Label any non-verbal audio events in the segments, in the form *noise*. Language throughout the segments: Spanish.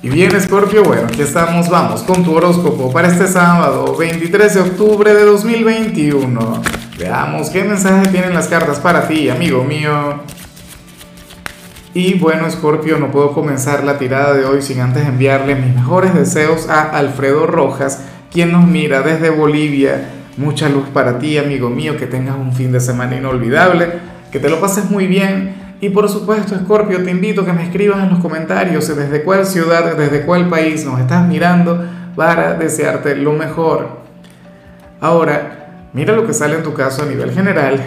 Y bien, Scorpio, bueno, aquí estamos, vamos con tu horóscopo para este sábado, 23 de octubre de 2021. Veamos qué mensaje tienen las cartas para ti, amigo mío. Y bueno, Scorpio, no puedo comenzar la tirada de hoy sin antes enviarle mis mejores deseos a Alfredo Rojas, quien nos mira desde Bolivia. Mucha luz para ti, amigo mío, que tengas un fin de semana inolvidable, que te lo pases muy bien y por supuesto, Scorpio, te invito a que me escribas en los comentarios desde cuál ciudad, desde cuál país nos estás mirando para desearte lo mejor. Ahora, mira lo que sale en tu caso a nivel general.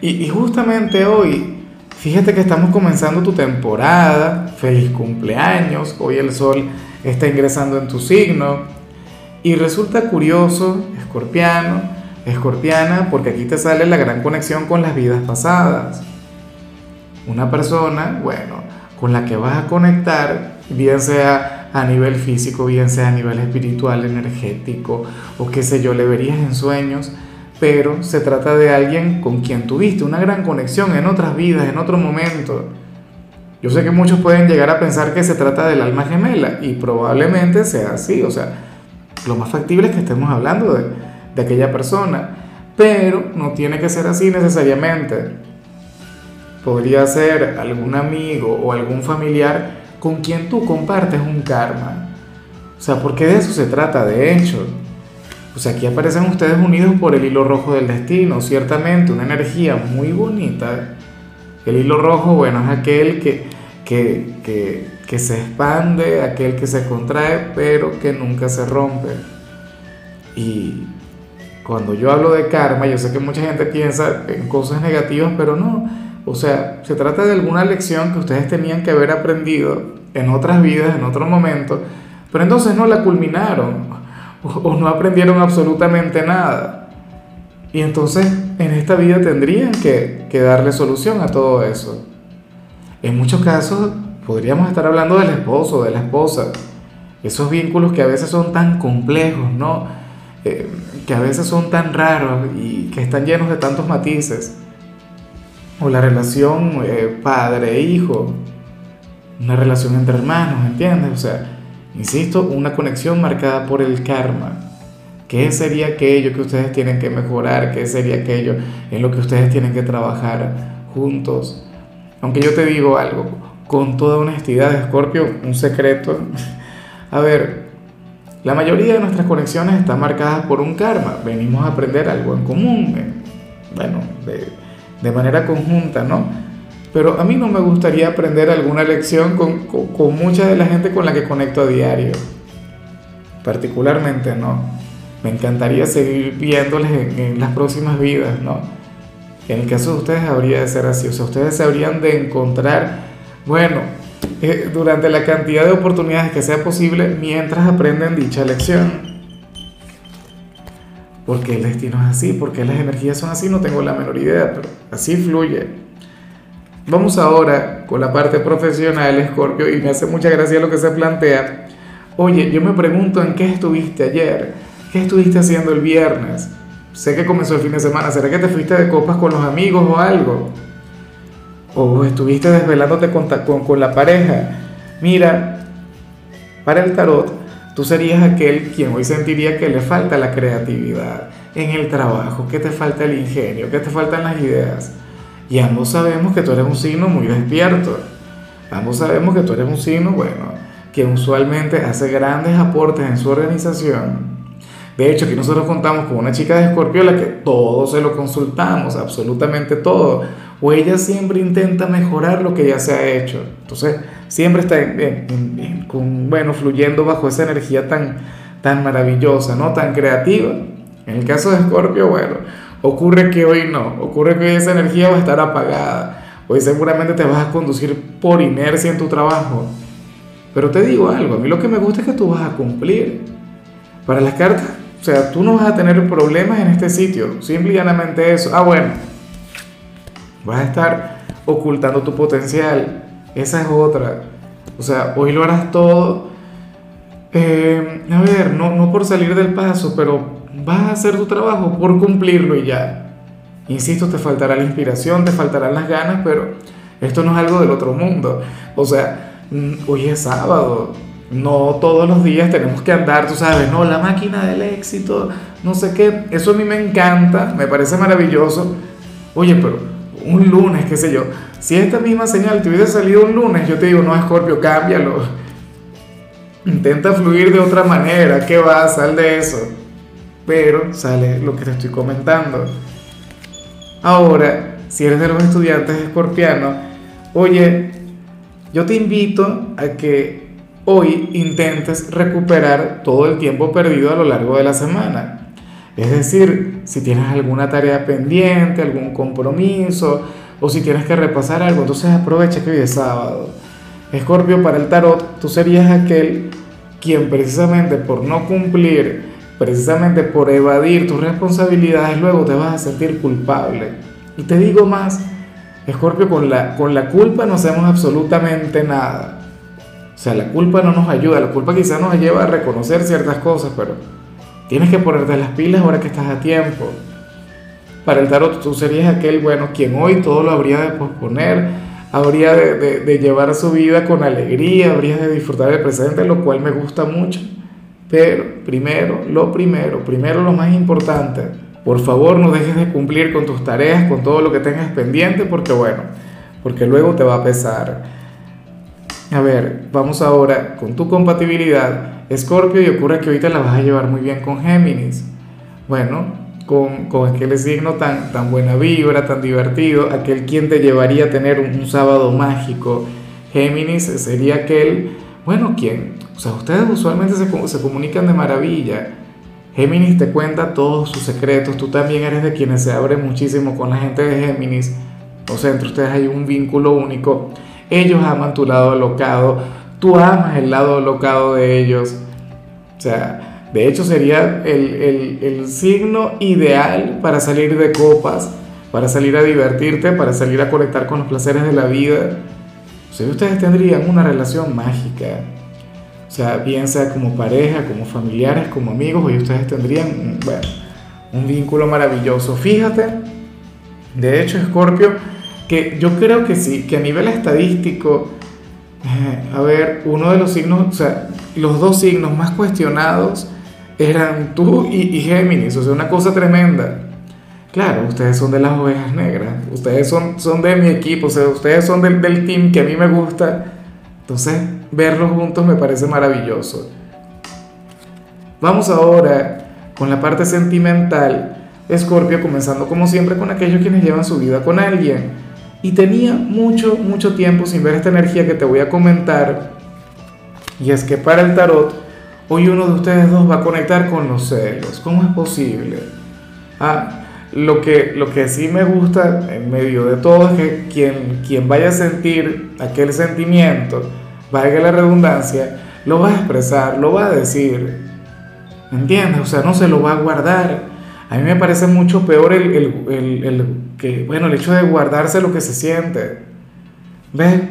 Y, justamente hoy, fíjate que estamos comenzando tu temporada. Feliz cumpleaños. Hoy el sol está ingresando en tu signo. Y resulta curioso, escorpiano, escorpiana, porque aquí te sale la gran conexión con las vidas pasadas una persona, bueno, con la que vas a conectar, bien sea a nivel físico, bien sea a nivel espiritual, energético, o qué sé yo, le verías en sueños, pero se trata de alguien con quien tuviste una gran conexión en otras vidas, en otro momento. Yo sé que muchos pueden llegar a pensar que se trata del alma gemela, y probablemente sea así, o sea, lo más factible es que estemos hablando de, de aquella persona, pero no tiene que ser así necesariamente podría ser algún amigo o algún familiar con quien tú compartes un karma. O sea, porque de eso se trata, de hecho. Sea, aquí aparecen ustedes unidos por el hilo rojo del destino, ciertamente una energía muy bonita. El hilo rojo, bueno, es aquel que, que, que, que se expande, aquel que se contrae, pero que nunca se rompe. Y cuando yo hablo de karma, yo sé que mucha gente piensa en cosas negativas, pero no o sea, se trata de alguna lección que ustedes tenían que haber aprendido en otras vidas, en otro momento, pero entonces no la culminaron o, no aprendieron absolutamente nada. Y entonces en esta vida tendrían que, que darle solución a todo eso. En muchos casos podríamos estar hablando del esposo, de la esposa, esos vínculos que a veces son tan complejos, ¿no? Eh, que a veces son tan raros y que están llenos de tantos matices o la relación eh, padre-hijo, una relación entre hermanos, ¿entiendes? O sea, insisto, una conexión marcada por el karma. ¿Qué sería aquello que ustedes tienen que mejorar? ¿Qué sería aquello en lo que ustedes tienen que trabajar juntos? Aunque yo te digo algo, con toda honestidad, Scorpio, un secreto. *laughs* A ver, la mayoría de nuestras conexiones están marcadas por un karma. Venimos a aprender algo en común. Eh, bueno, de de manera conjunta, ¿no? Pero a mí no me gustaría aprender alguna lección con, con, mucha de la gente con la que conecto a diario. Particularmente, ¿no? Me encantaría seguir viéndoles en, las próximas vidas, ¿no? En el caso de ustedes habría de ser así, o sea, ustedes se habrían de encontrar, bueno, eh, durante la cantidad de oportunidades que sea posible mientras aprenden dicha lección porque el destino es así, porque las energías son así, no tengo la menor idea, pero así fluye. Vamos ahora con la parte profesional, Scorpio, y me hace mucha gracia lo que se plantea. Oye, yo me pregunto en qué estuviste ayer, qué estuviste haciendo el viernes. Sé que comenzó el fin de semana, ¿será que te fuiste de copas con los amigos o algo? ¿O estuviste desvelándote con, con, con la pareja? Mira, para el tarot, Tú serías aquel quien hoy sentiría que le falta la creatividad en el trabajo, que te falta el ingenio, que te faltan las ideas. Y ambos sabemos que tú eres un signo muy despierto. Ambos sabemos que tú eres un signo, bueno, que usualmente hace grandes aportes en su organización. De hecho, aquí nosotros contamos con una chica de Escorpio la que todo se lo consultamos, absolutamente todo. O ella siempre intenta mejorar lo que ya se ha hecho. Entonces, siempre está con, bueno, fluyendo bajo esa energía tan, tan maravillosa, ¿no? Tan creativa. En el caso de Escorpio, bueno, ocurre que hoy no, ocurre que esa energía va a estar apagada. Hoy seguramente te vas a conducir por inercia en tu trabajo. Pero te digo algo, a mí lo que me gusta es que tú vas a cumplir. Para las cartas, o sea, tú no vas a tener problemas en este sitio, simple y llanamente eso. Ah, bueno, vas a estar ocultando tu potencial, esa es otra. O sea, hoy lo harás todo. Eh, a ver, no, no por salir del paso, pero vas a hacer tu trabajo por cumplirlo y ya. Insisto, te faltará la inspiración, te faltarán las ganas, pero esto no es algo del otro mundo. O sea, mm, hoy es sábado. no todos los días tenemos que andar, tú sabes, no, la máquina del éxito, no sé qué, eso a mí me encanta, me parece maravilloso. Oye, pero un lunes, qué sé yo, si esta misma señal te hubiese salido un lunes, yo te digo, no, Scorpio, cámbialo. Intenta fluir de otra manera, ¿qué va? Sal de eso. Pero sale lo que te estoy comentando. Ahora, si eres de los estudiantes escorpianos, oye, yo te invito a que hoy intentes recuperar todo el tiempo perdido a lo largo de la semana. Es decir, si tienes alguna tarea pendiente, algún compromiso, o si tienes que repasar algo, entonces aprovecha que hoy es sábado. Escorpio, para el tarot, tú serías aquel quien precisamente por no cumplir, precisamente por evadir tus responsabilidades, luego te vas a sentir culpable. Y te digo más, Escorpio, con la, con la culpa no hacemos absolutamente nada. O sea, la culpa no nos ayuda, la culpa quizás nos lleva a reconocer ciertas cosas, pero tienes que ponerte las pilas ahora que estás a tiempo. Para el tarot tú serías aquel, bueno, quien hoy todo lo habría de posponer, habría de, de, llevar su vida con alegría, habría de disfrutar del presente, lo cual me gusta mucho. Pero primero, lo primero, primero lo más importante, por favor no dejes de cumplir con tus tareas, con todo lo que tengas pendiente, porque bueno, porque luego te va a pesar. A ver, vamos ahora con tu compatibilidad. Escorpio y ocurre que ahorita la vas a llevar muy bien con Géminis. Bueno, con, con, aquel signo tan, tan buena vibra, tan divertido, aquel quien te llevaría a tener un, sábado mágico. Géminis sería aquel, bueno, quien, o sea, ustedes usualmente se, se comunican de maravilla. Géminis te cuenta todos sus secretos, tú también eres de quienes se abre muchísimo con la gente de Géminis, o sea, entre ustedes hay un vínculo único. Ellos aman tu lado alocado, tú amas el lado alocado de ellos. O sea, de hecho sería el, el, signo ideal para salir de copas, para salir a divertirte, para salir a conectar con los placeres de la vida. O sea, ustedes tendrían una relación mágica. O sea, bien sea como pareja, como familiares, como amigos, y ustedes tendrían, bueno, un vínculo maravilloso. Fíjate, de hecho, Scorpio, que yo creo que sí, que a nivel estadístico, a ver, uno de los signos, o sea, los dos signos más cuestionados eran tú y, Géminis, o sea, una cosa tremenda. Claro, ustedes son de las ovejas negras, ustedes son, son de mi equipo, o sea, ustedes son del, del team que a mí me gusta. Entonces, verlos juntos me parece maravilloso. Vamos ahora con la parte sentimental. Escorpio comenzando como siempre con aquellos quienes llevan su vida con alguien. Y tenía mucho, mucho tiempo sin ver esta energía que te voy a comentar. Y es que para el tarot, hoy uno de ustedes dos va a conectar con los celos. ¿Cómo es posible? Ah, lo que, lo que sí me gusta en medio de todo es que quien, quien vaya a sentir aquel sentimiento, valga la redundancia, lo va a expresar, lo va a decir. ¿Entiendes? O sea, no se lo va a guardar a mí me parece mucho peor el, que, bueno, el hecho de guardarse lo que se siente. ¿Ves?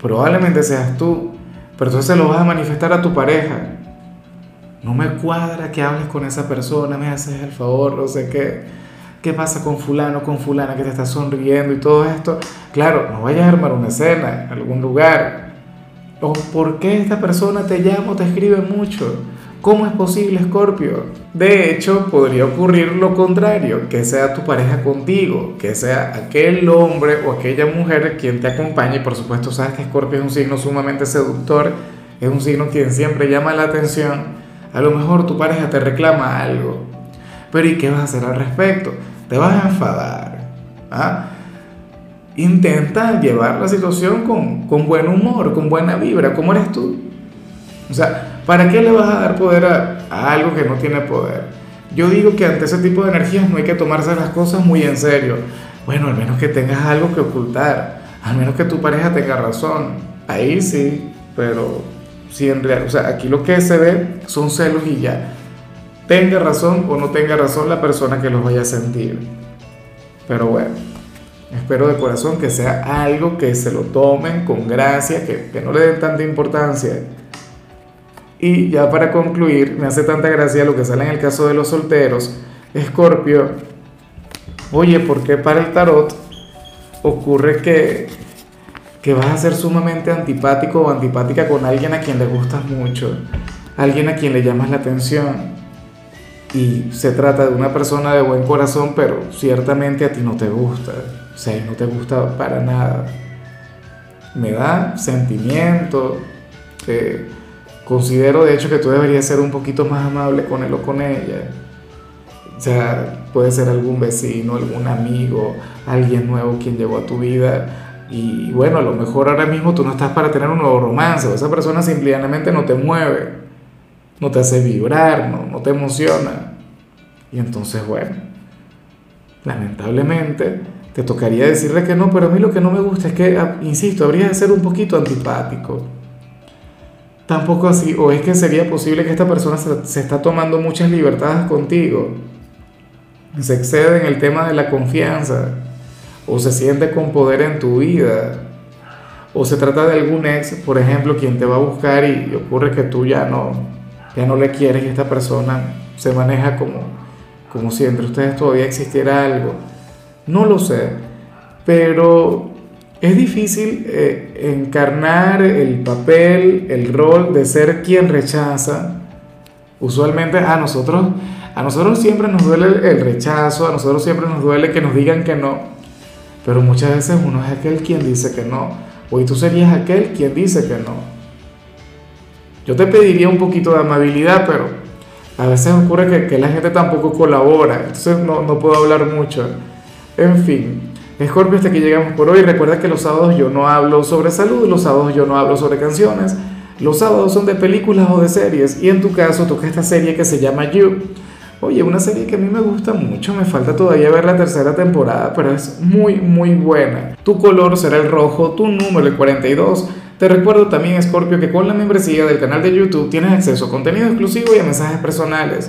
Probablemente seas tú, pero entonces lo vas a manifestar a tu pareja. No me cuadra que hables con esa persona, me haces el favor, no sé qué. ¿Qué pasa con fulano, con fulana que te está sonriendo y todo esto? Claro, no vayas a armar una escena en algún lugar. ¿O por qué esta persona te llama o te escribe mucho? ¿Cómo es posible, Scorpio? De hecho, podría ocurrir lo contrario, que sea tu pareja contigo, que sea aquel hombre o aquella mujer quien te acompañe. Por supuesto, sabes que Scorpio es un signo sumamente seductor, es un signo quien siempre llama la atención. A lo mejor tu pareja te reclama algo, pero ¿y qué vas a hacer al respecto? Te vas a enfadar. ¿ah? Intenta llevar la situación con, con buen humor, con buena vibra, como eres tú. O sea, ¿Para qué le vas a dar poder a, algo que no tiene poder? Yo digo que ante ese tipo de energías no hay que tomarse las cosas muy en serio. Bueno, al menos que tengas algo que ocultar, al menos que tu pareja tenga razón. Ahí sí, pero si en realidad, o sea, aquí lo que se ve son celos y ya. Tenga razón o no tenga razón la persona que los vaya a sentir. Pero bueno, espero de corazón que sea algo que se lo tomen con gracia, que, que no le den tanta importancia y ya para concluir, me hace tanta gracia lo que sale en el caso de los solteros. Escorpio, oye, ¿por qué para el tarot ocurre que, que vas a ser sumamente antipático o antipática con alguien a quien le gustas mucho, alguien a quien le llamas la atención. Y se trata de una persona de buen corazón, pero ciertamente a ti no te gusta. O sea, no te gusta para nada. Me da sentimiento. Eh, considero de hecho que tú deberías ser un poquito más amable con él o con ella. O sea, puede ser algún vecino, algún amigo, alguien nuevo quien llegó a tu vida. Y bueno, a lo mejor ahora mismo tú no estás para tener un nuevo romance. O esa persona simplemente no te mueve, no te hace vibrar, no, no te emociona. Y entonces, bueno, lamentablemente te tocaría decirle que no, pero a mí lo que no me gusta es que, ah, insisto, habría de ser un poquito antipático. Tampoco así, o es que sería posible que esta persona se, está tomando muchas libertades contigo se excede en el tema de la confianza, o se siente con poder en tu vida, o se trata de algún ex, por ejemplo, quien te va a buscar y ocurre que tú ya no, ya no le quieres y esta persona se maneja como, como si entre ustedes todavía existiera algo. No lo sé, pero es difícil eh, encarnar el papel, el rol de ser quien rechaza. Usualmente a nosotros a nosotros siempre nos duele el rechazo, a nosotros siempre nos duele que nos digan que no, pero muchas veces uno es aquel quien dice que no, Hoy tú serías aquel quien dice que no. Yo te pediría un poquito de amabilidad, pero a veces ocurre que, la gente tampoco colabora, entonces no, no puedo hablar mucho. En fin, Scorpio, hasta que llegamos por hoy. Recuerda que los sábados yo no hablo sobre salud, los sábados yo no hablo sobre canciones, los sábados son de películas o de series, y en tu caso toca esta serie que se llama You. Oye, una serie que a mí me gusta mucho, me falta todavía ver la tercera temporada, pero es muy, muy buena. Tu color será el rojo, tu número el 42. Te recuerdo también, Scorpio, que con la membresía del canal de YouTube tienes acceso a contenido exclusivo y a mensajes personales.